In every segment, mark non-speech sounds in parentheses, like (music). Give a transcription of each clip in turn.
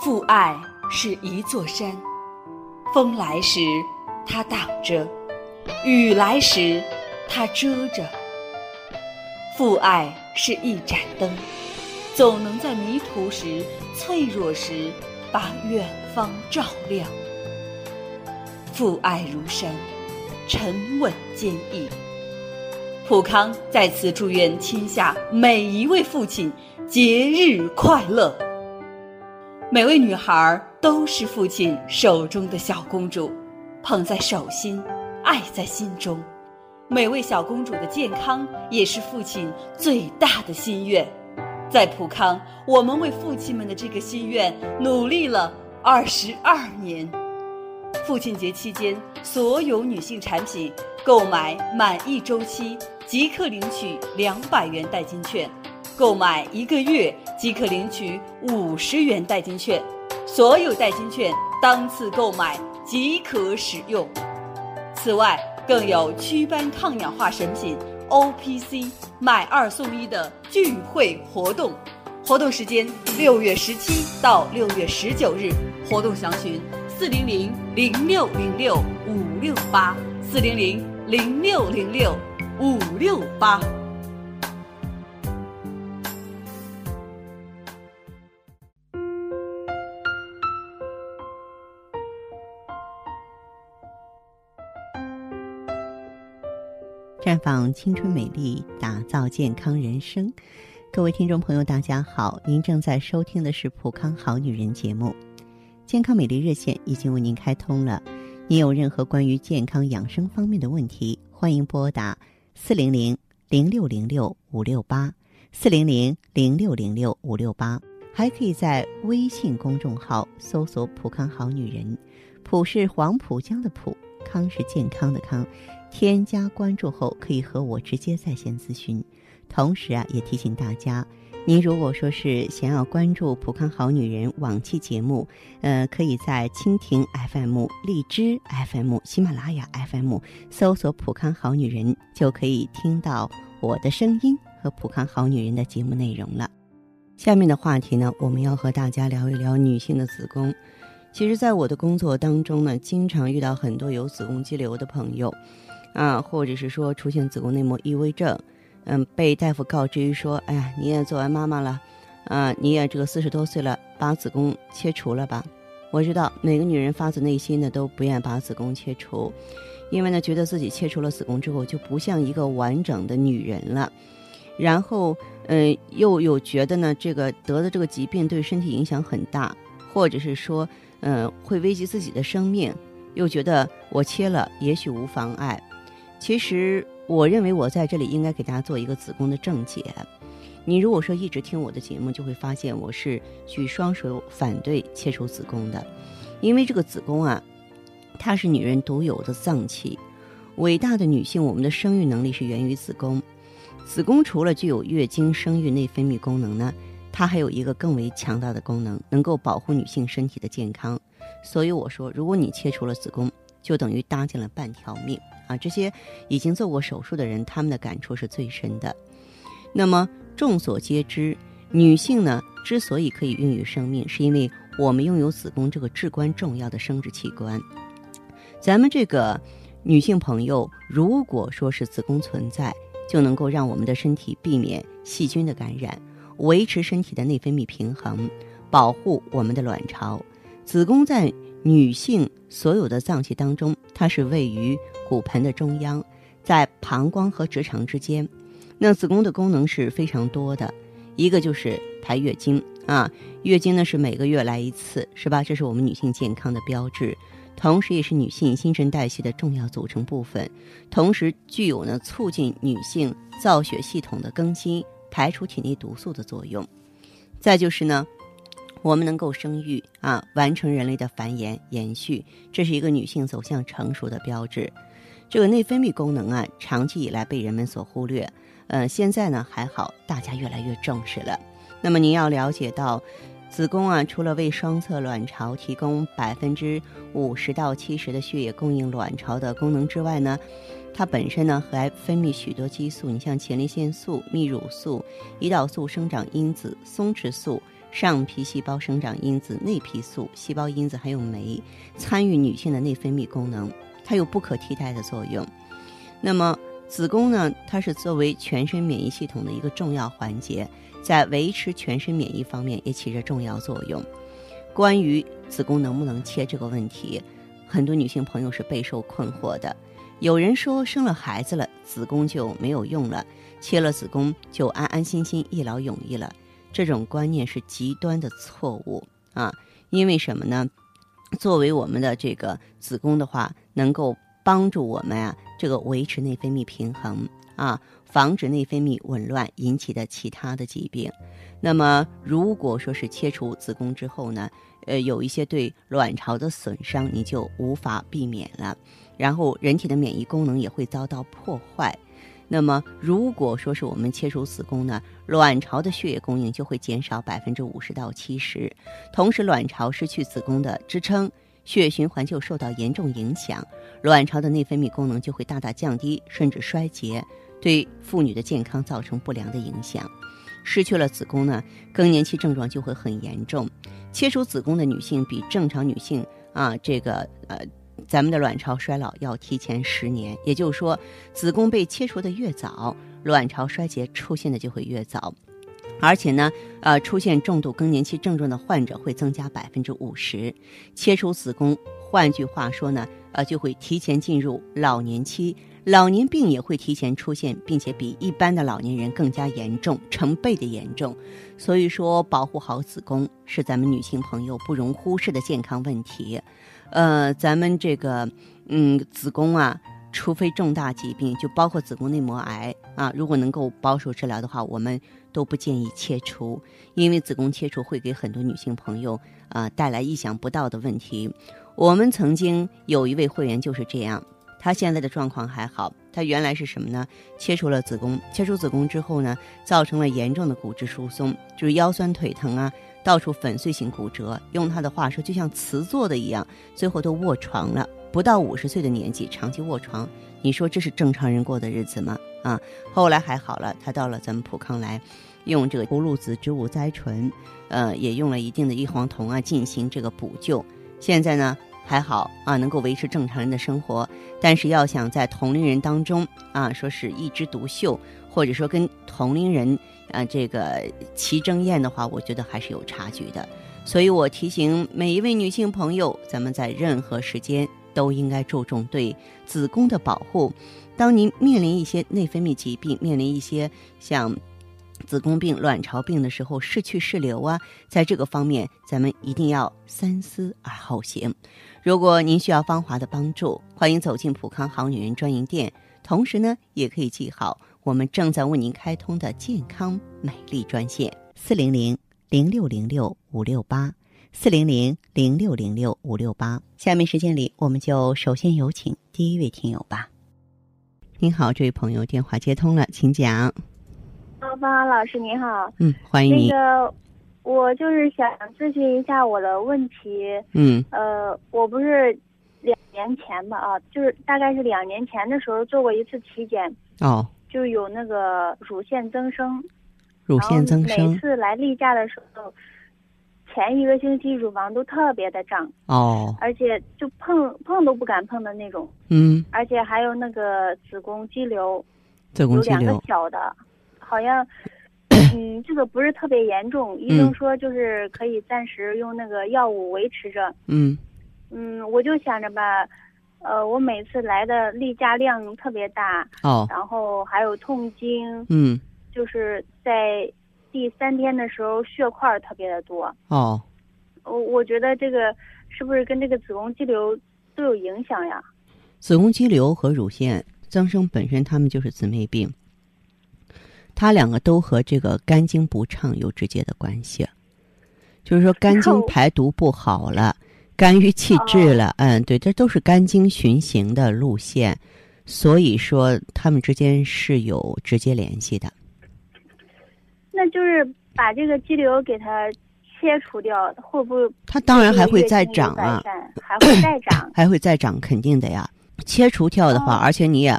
父爱是一座山，风来时它挡着，雨来时它遮着。父爱是一盏灯，总能在迷途时、脆弱时，把远方照亮。父爱如山，沉稳坚毅。普康在此祝愿天下每一位父亲节日快乐。每位女孩都是父亲手中的小公主，捧在手心，爱在心中。每位小公主的健康也是父亲最大的心愿。在普康，我们为父亲们的这个心愿努力了二十二年。父亲节期间，所有女性产品购买满一周期即可领取两百元代金券。购买一个月即可领取五十元代金券，所有代金券当次购买即可使用。此外，更有祛斑抗氧化神品 O P C 买二送一的聚会活动，活动时间六月十七到六月十九日，活动详询四零零零六零六五六八四零零零六零六五六八。绽放青春美丽，打造健康人生。各位听众朋友，大家好！您正在收听的是《普康好女人》节目，健康美丽热线已经为您开通了。您有任何关于健康养生方面的问题，欢迎拨打四零零零六零六五六八四零零零六零六五六八，还可以在微信公众号搜索“普康好女人”，普是黄浦江的浦，康是健康的康。添加关注后，可以和我直接在线咨询。同时啊，也提醒大家，您如果说是想要关注《普康好女人》往期节目，呃，可以在蜻蜓 FM、荔枝 FM、喜马拉雅 FM 搜索“普康好女人”，就可以听到我的声音和《普康好女人》的节目内容了。下面的话题呢，我们要和大家聊一聊女性的子宫。其实，在我的工作当中呢，经常遇到很多有子宫肌瘤的朋友。啊，或者是说出现子宫内膜异位症，嗯，被大夫告知于说，哎呀，你也做完妈妈了，啊，你也这个四十多岁了，把子宫切除了吧。我知道每个女人发自内心的都不愿把子宫切除，因为呢，觉得自己切除了子宫之后就不像一个完整的女人了，然后，嗯，又有觉得呢，这个得的这个疾病对身体影响很大，或者是说，嗯，会危及自己的生命，又觉得我切了也许无妨碍。其实，我认为我在这里应该给大家做一个子宫的正解。你如果说一直听我的节目，就会发现我是举双手反对切除子宫的，因为这个子宫啊，它是女人独有的脏器。伟大的女性，我们的生育能力是源于子宫。子宫除了具有月经、生育、内分泌功能呢，它还有一个更为强大的功能，能够保护女性身体的健康。所以我说，如果你切除了子宫，就等于搭进了半条命。啊，这些已经做过手术的人，他们的感触是最深的。那么众所皆知，女性呢之所以可以孕育生命，是因为我们拥有子宫这个至关重要的生殖器官。咱们这个女性朋友，如果说是子宫存在，就能够让我们的身体避免细菌的感染，维持身体的内分泌平衡，保护我们的卵巢。子宫在女性所有的脏器当中，它是位于骨盆的中央，在膀胱和直肠之间。那子宫的功能是非常多的，一个就是排月经啊，月经呢是每个月来一次，是吧？这是我们女性健康的标志，同时也是女性新陈代谢的重要组成部分，同时具有呢促进女性造血系统的更新、排除体内毒素的作用。再就是呢。我们能够生育啊，完成人类的繁衍延续，这是一个女性走向成熟的标志。这个内分泌功能啊，长期以来被人们所忽略，呃，现在呢还好，大家越来越重视了。那么您要了解到，子宫啊，除了为双侧卵巢提供百分之五十到七十的血液供应卵巢的功能之外呢，它本身呢还分泌许多激素，你像前列腺素、泌乳素、胰岛素生长因子、松弛素。上皮细胞生长因子、内皮素、细胞因子还有酶，参与女性的内分泌功能，它有不可替代的作用。那么子宫呢，它是作为全身免疫系统的一个重要环节，在维持全身免疫方面也起着重要作用。关于子宫能不能切这个问题，很多女性朋友是备受困惑的。有人说生了孩子了，子宫就没有用了，切了子宫就安安心心一劳永逸了。这种观念是极端的错误啊！因为什么呢？作为我们的这个子宫的话，能够帮助我们啊，这个维持内分泌平衡啊，防止内分泌紊乱引起的其他的疾病。那么，如果说是切除子宫之后呢，呃，有一些对卵巢的损伤，你就无法避免了。然后，人体的免疫功能也会遭到破坏。那么，如果说是我们切除子宫呢，卵巢的血液供应就会减少百分之五十到七十，同时卵巢失去子宫的支撑，血液循环就受到严重影响，卵巢的内分泌功能就会大大降低，甚至衰竭，对妇女的健康造成不良的影响。失去了子宫呢，更年期症状就会很严重。切除子宫的女性比正常女性啊，这个呃。咱们的卵巢衰老要提前十年，也就是说，子宫被切除的越早，卵巢衰竭出现的就会越早，而且呢，呃，出现重度更年期症状的患者会增加百分之五十。切除子宫，换句话说呢，呃，就会提前进入老年期，老年病也会提前出现，并且比一般的老年人更加严重，成倍的严重。所以说，保护好子宫是咱们女性朋友不容忽视的健康问题。呃，咱们这个，嗯，子宫啊，除非重大疾病，就包括子宫内膜癌啊，如果能够保守治疗的话，我们都不建议切除，因为子宫切除会给很多女性朋友啊带来意想不到的问题。我们曾经有一位会员就是这样，她现在的状况还好，她原来是什么呢？切除了子宫，切除子宫之后呢，造成了严重的骨质疏松，就是腰酸腿疼啊。到处粉碎性骨折，用他的话说，就像瓷做的一样，最后都卧床了。不到五十岁的年纪，长期卧床，你说这是正常人过的日子吗？啊，后来还好了，他到了咱们普康来，用这个葫芦籽植物甾醇，呃，也用了一定的异黄酮啊，进行这个补救。现在呢还好啊，能够维持正常人的生活。但是要想在同龄人当中啊，说是一枝独秀，或者说跟同龄人。啊，这个齐争艳的话，我觉得还是有差距的，所以我提醒每一位女性朋友，咱们在任何时间都应该注重对子宫的保护。当您面临一些内分泌疾病，面临一些像子宫病、卵巢病的时候，失去视流啊，在这个方面，咱们一定要三思而后行。如果您需要芳华的帮助，欢迎走进普康好女人专营店，同时呢，也可以记好。我们正在为您开通的健康美丽专线：四零零零六零六五六八，四零零零六零六五六八。下面时间里，我们就首先有请第一位听友吧。您好，这位朋友，电话接通了，请讲。芳芳老师您好，嗯，欢迎你。那个，我就是想咨询一下我的问题。嗯。呃，我不是两年前吧？啊，就是大概是两年前的时候做过一次体检。哦。就有那个乳腺增生，乳腺增生。每次来例假的时候，前一个星期乳房都特别的胀。哦。而且就碰碰都不敢碰的那种。嗯。而且还有那个子宫肌瘤。子宫肌瘤。有两个小的，好像，(clears throat) 嗯，这个不是特别严重，医生说就是可以暂时用那个药物维持着。嗯。嗯，我就想着吧。呃，我每次来的例假量特别大，哦，然后还有痛经，嗯，就是在第三天的时候血块特别的多，哦，我我觉得这个是不是跟这个子宫肌瘤都有影响呀？子宫肌瘤和乳腺增生本身它们就是姊妹病，它两个都和这个肝经不畅有直接的关系，就是说肝经排毒不好了。肝郁气滞了，嗯，对，这都是肝经循行的路线，所以说它们之间是有直接联系的。那就是把这个肌瘤给它切除掉，会不会？它当然还会再长啊，还会再长，(clears throat) 还会再长，肯定的呀。切除掉的话，而且你也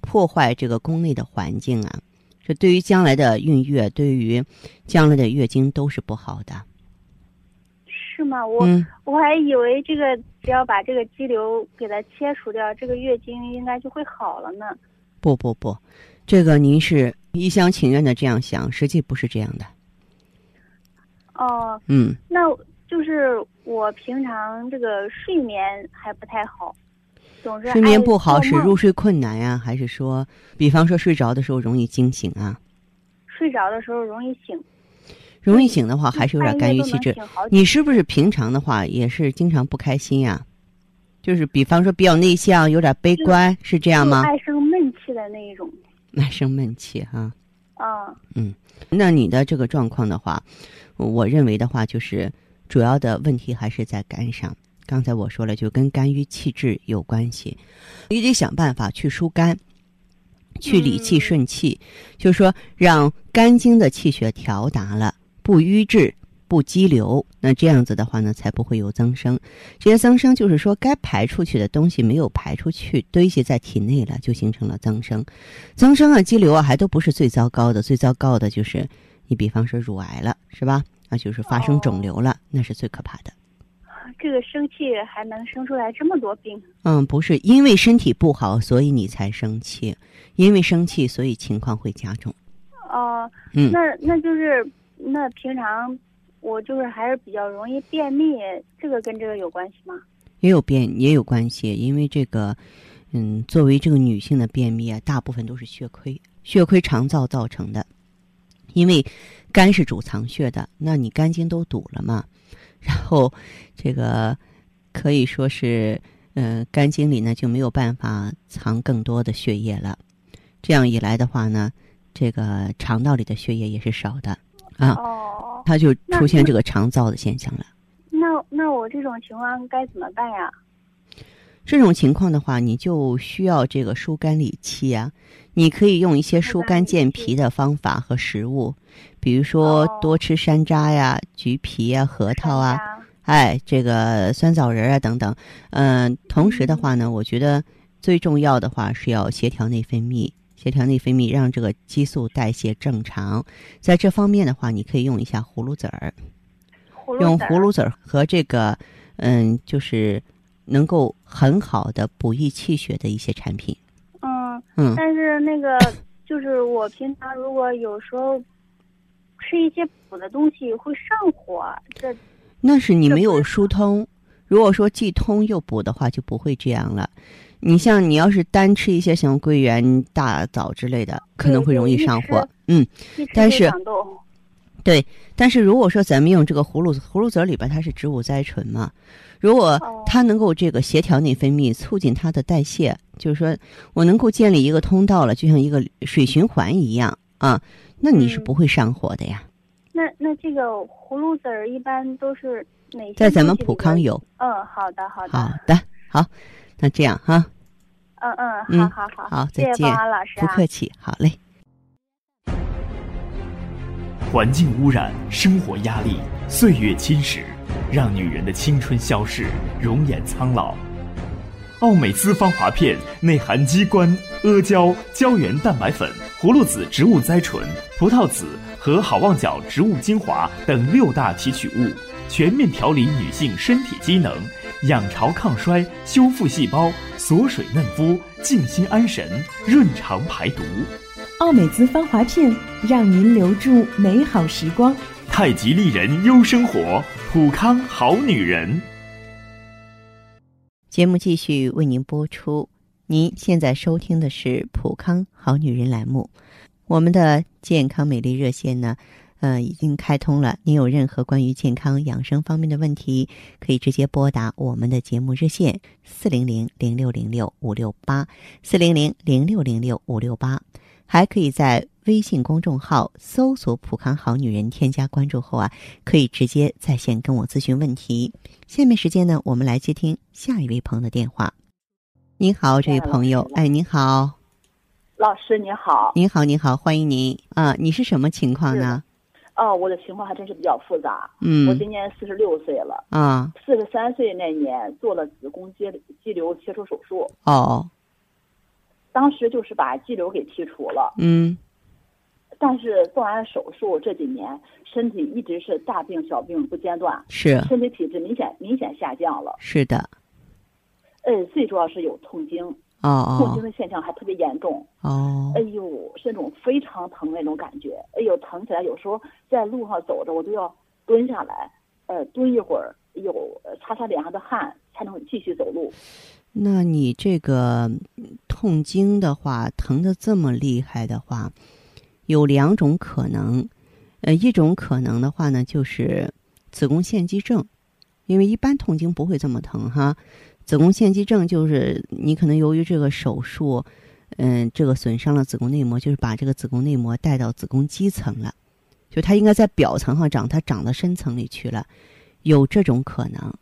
破坏这个宫内的环境啊，这对于将来的孕育，对于将来的月经都是不好的。是吗？我、嗯，我还以为这个只要把这个肌瘤给它切除掉，这个月经应该就会好了呢。不不不，这个您是一厢情愿的这样想，实际不是这样的。哦，嗯，那就是我平常这个睡眠还不太好，总是睡眠不好是入睡困难呀，还是说，比方说睡着的时候容易惊醒啊？睡着的时候容易醒，容易醒的话，还是有点肝郁气滞。你是不是平常的话也是经常不开心呀？就是比方说比较内向，有点悲观，是这样吗？爱生闷气的那一种。爱生闷气哈、啊，嗯那你的这个状况的话，我认为的话，就是主要的问题还是在肝上。刚才我说了，就跟肝郁气滞有关系，你得想办法去疏肝，去理气嗯顺气，就是说让肝经的气血调达了，不瘀滞。不激流，那这样子的话呢，才不会有增生。这些增生就是说，该排出去的东西没有排出去，堆积在体内了，就形成了增生。增生啊、肌瘤啊，还都不是最糟糕的，最糟糕的就是你比方说乳癌了，是吧？啊，就是发生肿瘤了，那是最可怕的。这个生气还能生出来这么多病。嗯，不是因为身体不好，所以你才生气，因为生气，所以情况会加重。哦、嗯，那那就是那平常我就是还是比较容易便秘，这个跟这个有关系吗？也有便也有关系，因为这个，嗯，作为这个女性的便秘啊，大部分都是血亏，血亏肠燥造成的。因为肝是主藏血的，那你肝经都堵了嘛，然后这个可以说是，呃，肝经里呢就没有办法藏更多的血液了。这样一来的话呢，这个肠道里的血液也是少的啊，哦，它就出现这个肠燥的现象了。那那我这种情况该怎么办呀？这种情况的话，你就需要这个疏肝理气啊。你可以用一些疏肝健脾的方法和食物，比如说哦多吃山楂呀、橘皮呀、核桃啊，哎，这个酸枣仁啊等等。嗯、同时的话呢，我觉得最重要的话是要协调内分泌，协调内分泌，让这个激素代谢正常。在这方面的话，你可以用一下葫芦籽儿，用葫芦籽儿和这个，嗯，就是能够很好的补益气血的一些产品。嗯，嗯，但是那个就是我平常如果有时候吃一些补的东西会上火，这那是你没有疏通。如果说既通又补的话，就不会这样了。你像你要是单吃一些什么桂圆、大枣之类的，可能会容易上火。嗯，但是。对。但是如果说咱们用这个葫芦葫芦籽儿里边它是植物甾醇嘛，如果哦它能够这个协调内分泌，促进它的代谢，就是说我能够建立一个通道了，就像一个水循环一样啊，那你是嗯不会上火的呀。那那这个葫芦籽儿一般都是哪些？在咱们普康。有。嗯，好的好的。好的，好，那这样哈，嗯嗯，好好好好再见方安老师、啊。不客气，好嘞。环境污染、生活压力、岁月侵蚀，让女人的青春消逝，容颜苍老。奥美姿芳华片内含鸡冠、阿胶、胶原蛋白粉、葫芦籽植物甾醇、葡萄籽和好望角植物精华等六大提取物，全面调理女性身体机能，养巢抗衰，修复细胞，锁水嫩肤，静心安神，润肠排毒。奥美姿芳华片，让您留住美好时光。太极丽人优生活，普康好女人。节目继续为您播出。您现在收听的是《普康好女人》栏目，我们的健康美丽热线呢，呃，已经开通了。您有任何关于健康养生方面的问题，可以直接拨打我们的节目热线四零零零六零六五六八四零零零六零六五六八，还可以在微信公众号搜索“普康好女人”，添加关注后啊，可以直接在线跟我咨询问题。下面时间呢，我们来接听下一位朋友的电话。您好，这位朋友，哎，您好，老师您好，您好，您好，欢迎您啊！你是什么情况呢？哦，我的情况还真是比较复杂。嗯。我嗯今年四十六岁了，啊。四十三岁那年做了子宫肌肌瘤切除手术，哦。当时就是把肌瘤给剔除了，嗯。但是做完手术这几年，身体一直是大病小病不间断，是。身体体质明显明显下降了。是的，呃，最主要是有痛经，哦痛经哦的现象还特别严重。哦哎呦，是那种非常疼那种感觉。哎呦，疼起来有时候在路上走着，我都要蹲下来，呃，蹲一会儿，哎呦，呃擦擦脸上的汗，才能继续走路。那你这个嗯痛经的话，疼的这么厉害的话，有两种可能。呃，一种可能的话呢，就是子宫腺肌症，因为一般痛经不会这么疼哈。子宫腺肌症就是你可能由于这个手术，嗯、这个损伤了子宫内膜，就是把这个子宫内膜带到子宫肌层了，就它应该在表层上长，它长到深层里去了，有这种可能。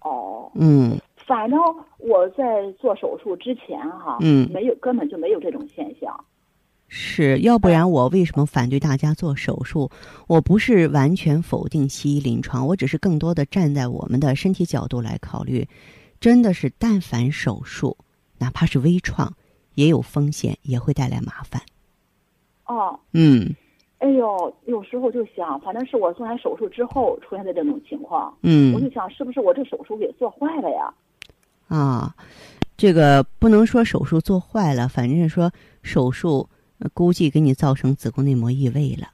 哦，嗯反正我在做手术之前哈，嗯没有根本就没有这种现象。是，要不然我为什么反对大家做手术？我不是完全否定西医临床，我只是更多的站在我们的身体角度来考虑。真的是，但凡手术，哪怕是微创，也有风险，也会带来麻烦。哦，嗯哎呦，有时候就想，反正是我做完手术之后出现的这种情况，嗯我就想是不是我这手术给做坏了呀？啊，这个不能说手术做坏了，反正是说手术、呃估计给你造成子宫内膜异位了。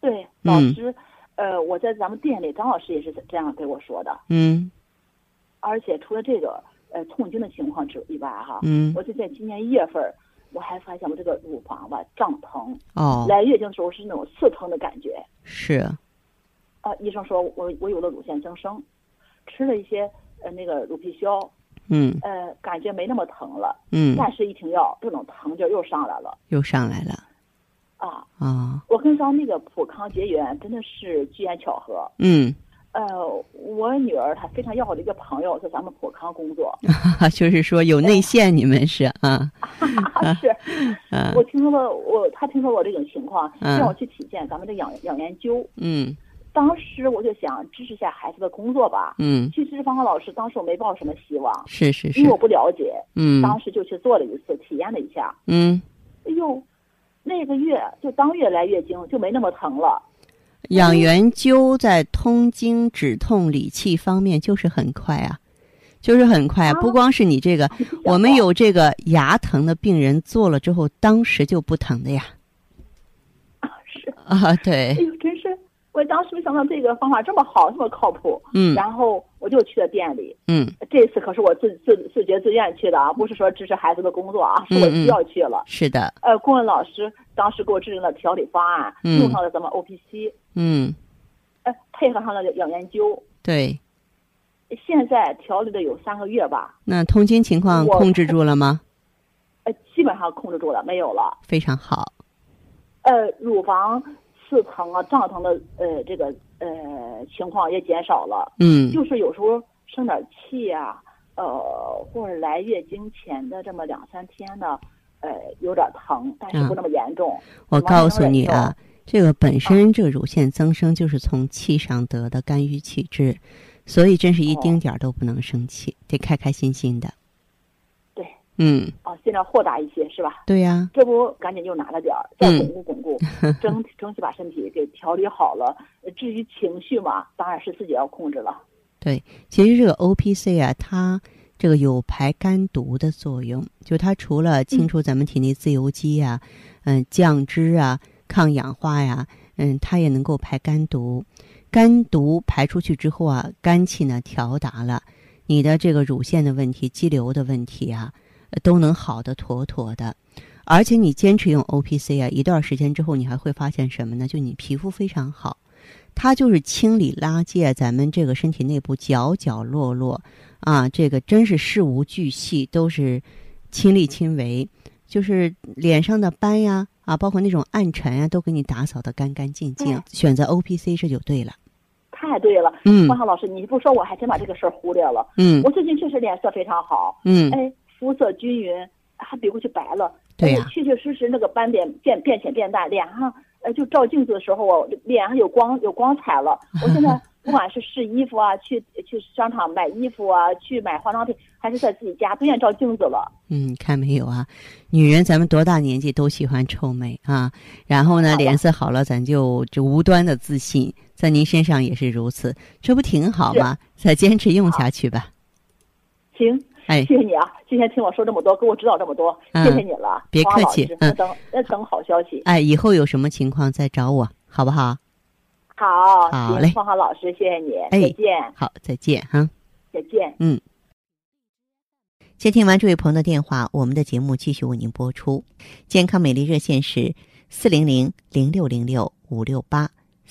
对，嗯老师，呃，我在咱们店里，张老师也是这样给我说的。嗯而且除了这个呃痛经的情况之以外哈，嗯我就在今年一月份儿，我还发现我这个乳房吧胀疼，哦，来月经的时候是那种刺疼的感觉。是啊，医生说我我有了乳腺增生，吃了一些呃那个乳皮消，嗯呃感觉没那么疼了，嗯，但是一停药，这种疼劲儿又上来了又上来了啊！啊，我跟上那个普康结缘真的是机缘巧合。嗯。呃，我女儿她非常要好的一个朋友在咱们普康工作，(laughs) 就是说有内线，你们是啊，(laughs) 是啊我听说了我她听说我这种情况，嗯让我去体检咱们的养养研究。嗯当时我就想支持一下孩子的工作吧。嗯，其实芳芳老师当时我没抱什么希望，是是是因为，我不了解，嗯当时就去做了一次，体验了一下。嗯，哎呦，那个月就当月来月经就没那么疼了。养元灸在通经、止痛、理气方面就是很快啊，就是很快不光是你这个，我们有这个牙疼的病人做了之后，当时就不疼的呀，啊是，啊，对哎，呦，真是，我当时没想到这个方法这么好，这么靠谱。嗯然后我就去了店里，嗯这次可是我自自自觉自愿去的啊，不是说支持孩子的工作啊，是我需要去了。是的，呃，顾问老师当时给我制定了调理方案，嗯用上了咱们 O P C，嗯，呃，配合上了养研究。对，现在调理的有三个月吧，那痛经情况控制住了吗？呃，基本上控制住了，没有了。非常好，呃，乳房刺疼啊、胀疼的呃这个呃情况也减少了，嗯就是有时候生点气呀、呃，或者来月经前的这么两三天呢，呃，有点疼，但是不那么严重。我告诉你啊，这个本身这个乳腺增生就是从气上得的肝郁气滞，所以真是一丁点儿都不能生气，得开开心心的。对，嗯，啊，尽量豁达一些，是吧？对呀、这不赶紧又拿了点儿，再嗯巩固巩固，争争取把身体给调理好了。呃至于情绪嘛，当然是自己要控制了。对，其实这个 O P C 啊，它这个有排肝毒的作用，就它除了清除咱们体内自由基啊、嗯、降脂啊、抗氧化呀，嗯，它也能够排肝毒。肝毒排出去之后啊，肝气呢调达了，你的这个乳腺的问题、肌瘤的问题啊，呃都能好的妥妥的。而且你坚持用 O P C 啊，一段时间之后，你还会发现什么呢？就你皮肤非常好。它就是清理垃圾啊，咱们这个身体内部角角落落啊，这个真是事无巨细，都是亲力亲为，就是脸上的斑呀啊，包括那种暗沉呀，都给你打扫的干干净净。嗯选择 O P C 这就对了。太对了，嗯方浩老师，你不说我还真把这个事儿忽略了。嗯我最近确实脸色非常好，嗯，哎，肤色均匀，还比过去白了。对确确实实那个斑点变变浅变大，脸上呃就照镜子的时候，我脸上有光有光彩了。我现在 (laughs) 不管是试衣服啊，去去商场买衣服啊，去买化妆品，还是在自己家，都愿意照镜子了。嗯，看没有啊？女人，咱们多大年纪都喜欢臭美啊。然后呢，脸色好了，咱就就无端的自信，在您身上也是如此，这不挺好吗？再坚持用下去吧。行，哎，谢谢你啊！今天听我说这么多，给我指导这么多，谢谢你了。别客气，嗯，等等好消息。哎，以后有什么情况再找我，好不好？好，好嘞，芳华老师，谢谢你，再见。好，再见哈，再见。嗯，接听完这位朋友的电话，我们的节目继续为您播出。健康美丽热线是四零零零六零六五六八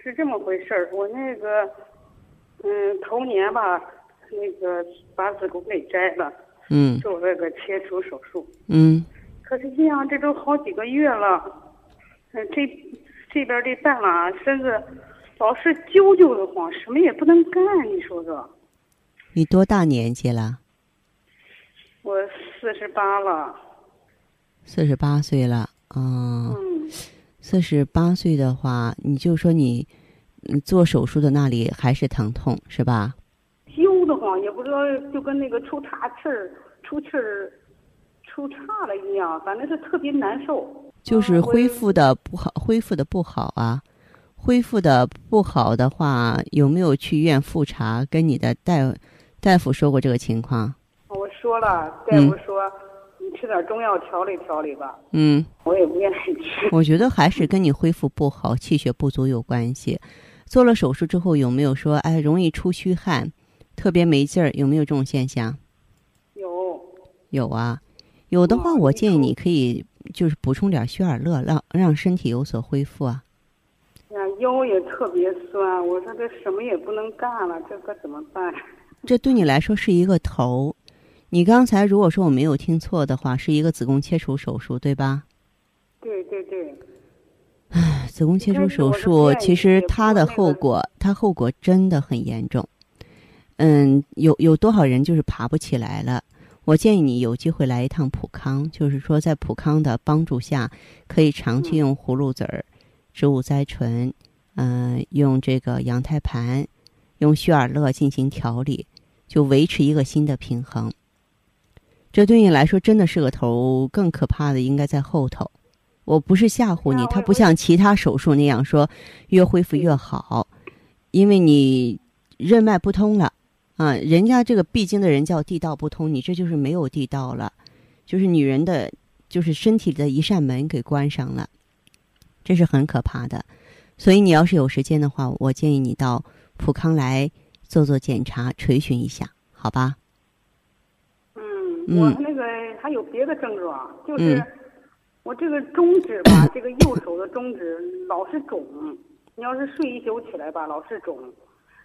我是这么回事儿，我那个，嗯，头年吧，那个把子宫给摘了。嗯，做那个切除手术。嗯，可是这样，这都好几个月了。嗯，这这边这半拉身子老是揪揪的慌，什么也不能干，你说说。你多大年纪了？我四十八了。四十八岁了，嗯。四十八岁的话，你就说你做手术的那里还是疼痛是吧？揪得慌，也不知道，就跟那个出岔气儿、出气儿、出岔了一样，反正是特别难受。就是恢复的不好，恢复的不好啊！恢复的不好的话，有没有去医院复查？跟你的大大夫说过这个情况？我说了，大夫说你吃点中药调理调理吧。嗯，我也不愿意吃。我觉得还是跟你恢复不好、气血不足有关系。做了手术之后，有没有说哎容易出虚汗？特别没劲儿，有没有这种现象？有，有啊，有的话，我建议你可以就是补充点血尔乐，让让身体有所恢复啊。呀，腰也特别酸，我说这什么也不能干了，这可怎么办？这对你来说是一个头。你刚才如果说我没有听错的话，是一个子宫切除手术，对吧？对对对。唉，子宫切除手术其实它的后果，它后果真的很严重。嗯，有有多少人就是爬不起来了？我建议你有机会来一趟普康，就是说在普康的帮助下，可以长期用葫芦籽儿、植物甾醇，嗯，用这个羊胎盘、用血尔乐进行调理，就维持一个新的平衡。这对你来说真的是个头，更可怕的应该在后头。我不是吓唬你，它不像其他手术那样说越恢复越好，因为你任脉不通了。啊，人家这个必经的人叫地道不通，你这就是没有地道了，就是女人的，就是身体的一扇门给关上了，这是很可怕的。所以你要是有时间的话，我建议你到普康来做做检查，垂询一下，好吧？嗯，我那个还有别的症状，就是我这个中指吧，这个右手的中指老是肿，你要是睡一宿起来吧，老是肿。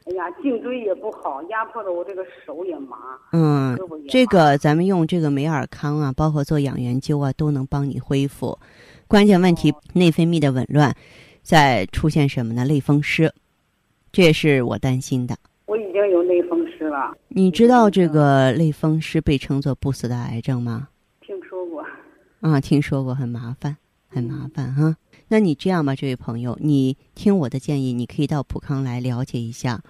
哎呀，颈椎也不好，压迫的我这个手也麻。嗯，这个咱们用这个美尔康啊，包括做养元灸啊，都能帮你恢复。关键问题，内分泌的紊乱，在出现什么呢？类风湿，这也是我担心的。我已经有类风你知道这个类风湿被称作不死的癌症吗？听说过。啊，听说过，很麻烦，很麻烦哈。那你这样吧，这位朋友，你听我的建议，你可以到普康来了解一下。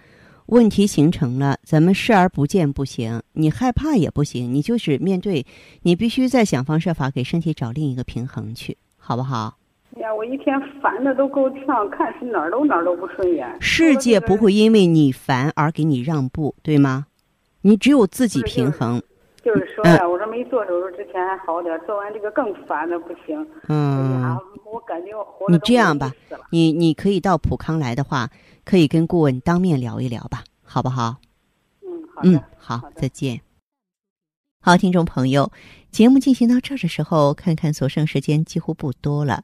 问题形成了，咱们视而不见不行，你害怕也不行，你就是面对，你必须再想方设法给身体找另一个平衡去，好不好？哎呀，我一天烦的都够呛，看是哪儿都哪儿都不顺眼。世界不会因为你烦而给你让步，对吗？你只有自己平衡。就是说呀，我说没做手术之前还好点，做完这个更烦的不行。嗯。哎呀，我感觉我活你这样吧，你你可以到普康来的话，可以跟顾问当面聊一聊吧，好不好？嗯，好嗯，好，再见。好，听众朋友，节目进行到这儿的时候，看看所剩时间几乎不多了。